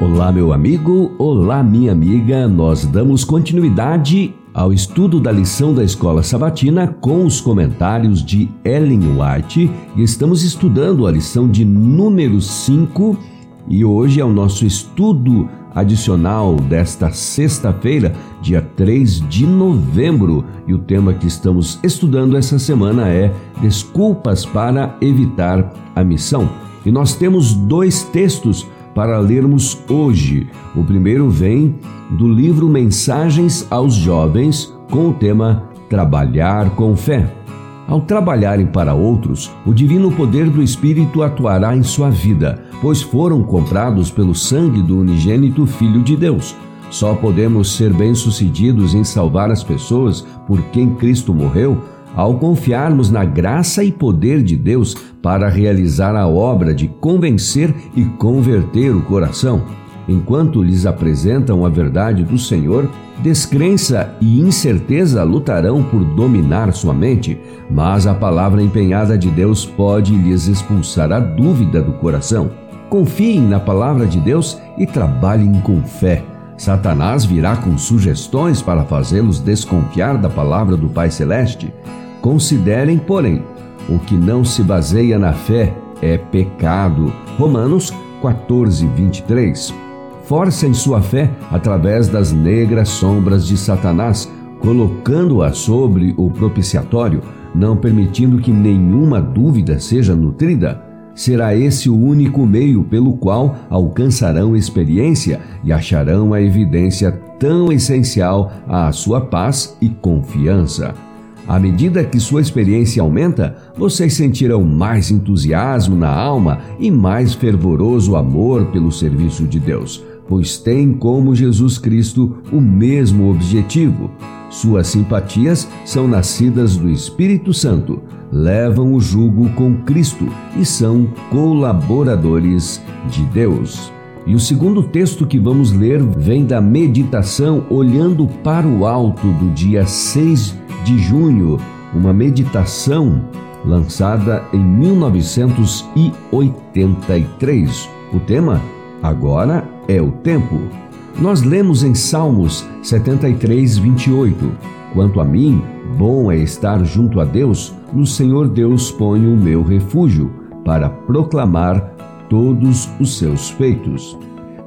Olá, meu amigo, olá, minha amiga. Nós damos continuidade ao estudo da lição da Escola Sabatina com os comentários de Ellen White e estamos estudando a lição de número 5 e hoje é o nosso estudo adicional desta sexta-feira, dia 3 de novembro, e o tema que estamos estudando essa semana é Desculpas para evitar a missão. E nós temos dois textos para lermos hoje. O primeiro vem do livro Mensagens aos Jovens, com o tema Trabalhar com Fé. Ao trabalharem para outros, o divino poder do Espírito atuará em sua vida, pois foram comprados pelo sangue do unigênito Filho de Deus. Só podemos ser bem-sucedidos em salvar as pessoas por quem Cristo morreu ao confiarmos na graça e poder de Deus para realizar a obra de convencer e converter o coração. Enquanto lhes apresentam a verdade do Senhor, descrença e incerteza lutarão por dominar sua mente, mas a palavra empenhada de Deus pode lhes expulsar a dúvida do coração. Confiem na palavra de Deus e trabalhem com fé. Satanás virá com sugestões para fazê-los desconfiar da palavra do Pai Celeste. Considerem, porém, o que não se baseia na fé é pecado. Romanos 14, 23. Forcem sua fé através das negras sombras de Satanás, colocando-a sobre o propiciatório, não permitindo que nenhuma dúvida seja nutrida. Será esse o único meio pelo qual alcançarão experiência e acharão a evidência tão essencial à sua paz e confiança. À medida que sua experiência aumenta, vocês sentirão mais entusiasmo na alma e mais fervoroso amor pelo serviço de Deus, pois têm como Jesus Cristo o mesmo objetivo. Suas simpatias são nascidas do Espírito Santo, levam o jugo com Cristo e são colaboradores de Deus. E o segundo texto que vamos ler vem da meditação olhando para o alto do dia 6 de junho, uma meditação lançada em 1983. O tema Agora é o tempo. Nós lemos em Salmos 73, 28. Quanto a mim, bom é estar junto a Deus, no Senhor Deus ponho o meu refúgio, para proclamar todos os seus feitos.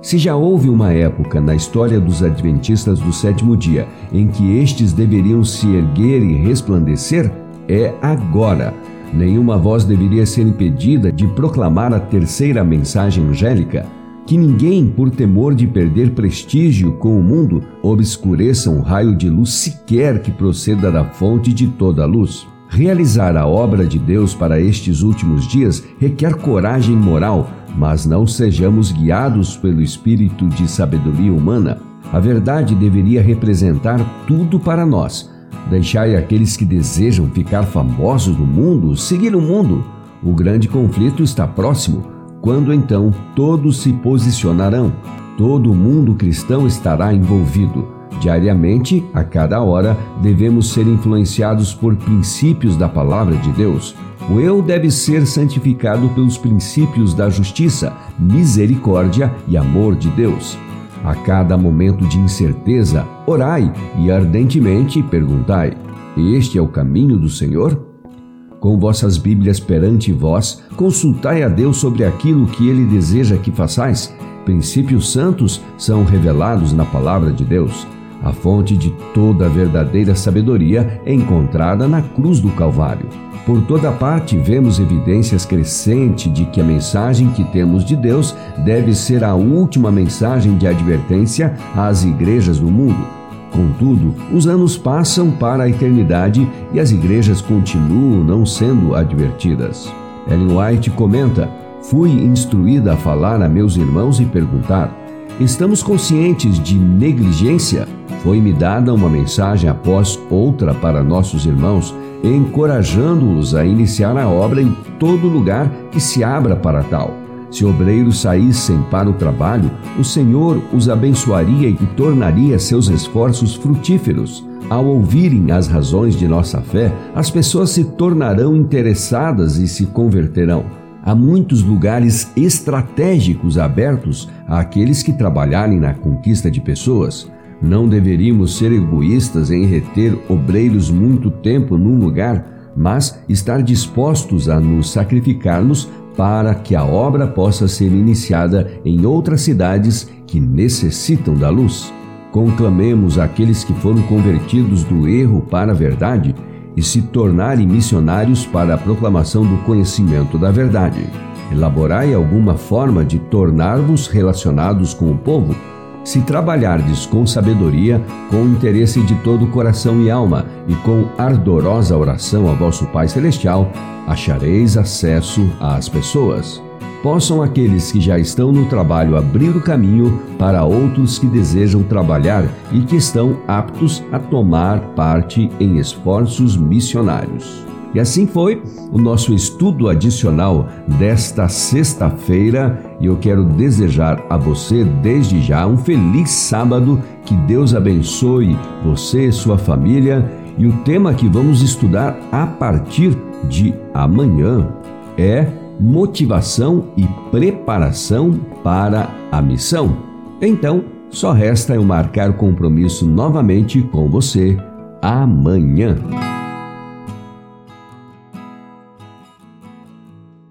Se já houve uma época na história dos adventistas do sétimo dia em que estes deveriam se erguer e resplandecer, é agora. Nenhuma voz deveria ser impedida de proclamar a terceira mensagem angélica. Que ninguém, por temor de perder prestígio com o mundo, obscureça um raio de luz sequer que proceda da fonte de toda a luz. Realizar a obra de Deus para estes últimos dias requer coragem moral, mas não sejamos guiados pelo espírito de sabedoria humana. A verdade deveria representar tudo para nós. Deixai aqueles que desejam ficar famosos no mundo seguir o mundo. O grande conflito está próximo, quando então todos se posicionarão. Todo mundo cristão estará envolvido. Diariamente, a cada hora, devemos ser influenciados por princípios da palavra de Deus. O eu deve ser santificado pelos princípios da justiça, misericórdia e amor de Deus. A cada momento de incerteza, orai e ardentemente perguntai: Este é o caminho do Senhor? Com vossas Bíblias perante vós, consultai a Deus sobre aquilo que ele deseja que façais. Princípios santos são revelados na palavra de Deus. A fonte de toda a verdadeira sabedoria é encontrada na cruz do Calvário. Por toda parte vemos evidências crescentes de que a mensagem que temos de Deus deve ser a última mensagem de advertência às igrejas do mundo. Contudo, os anos passam para a eternidade e as igrejas continuam não sendo advertidas. Ellen White comenta: Fui instruída a falar a meus irmãos e perguntar: Estamos conscientes de negligência? Foi-me dada uma mensagem após outra para nossos irmãos, encorajando-os a iniciar a obra em todo lugar que se abra para tal. Se obreiros saíssem para o trabalho, o Senhor os abençoaria e tornaria seus esforços frutíferos. Ao ouvirem as razões de nossa fé, as pessoas se tornarão interessadas e se converterão. Há muitos lugares estratégicos abertos àqueles que trabalharem na conquista de pessoas. Não deveríamos ser egoístas em reter obreiros muito tempo num lugar, mas estar dispostos a nos sacrificarmos para que a obra possa ser iniciada em outras cidades que necessitam da luz. Conclamemos aqueles que foram convertidos do erro para a verdade e se tornarem missionários para a proclamação do conhecimento da verdade. Elaborai alguma forma de tornar-vos relacionados com o povo. Se trabalhardes com sabedoria, com interesse de todo o coração e alma, e com ardorosa oração a vosso Pai Celestial, achareis acesso às pessoas possam aqueles que já estão no trabalho abrir o caminho para outros que desejam trabalhar e que estão aptos a tomar parte em esforços missionários. E assim foi o nosso estudo adicional desta sexta-feira e eu quero desejar a você desde já um feliz sábado, que Deus abençoe você e sua família. E o tema que vamos estudar a partir de amanhã é motivação e preparação para a missão. Então, só resta eu marcar compromisso novamente com você amanhã.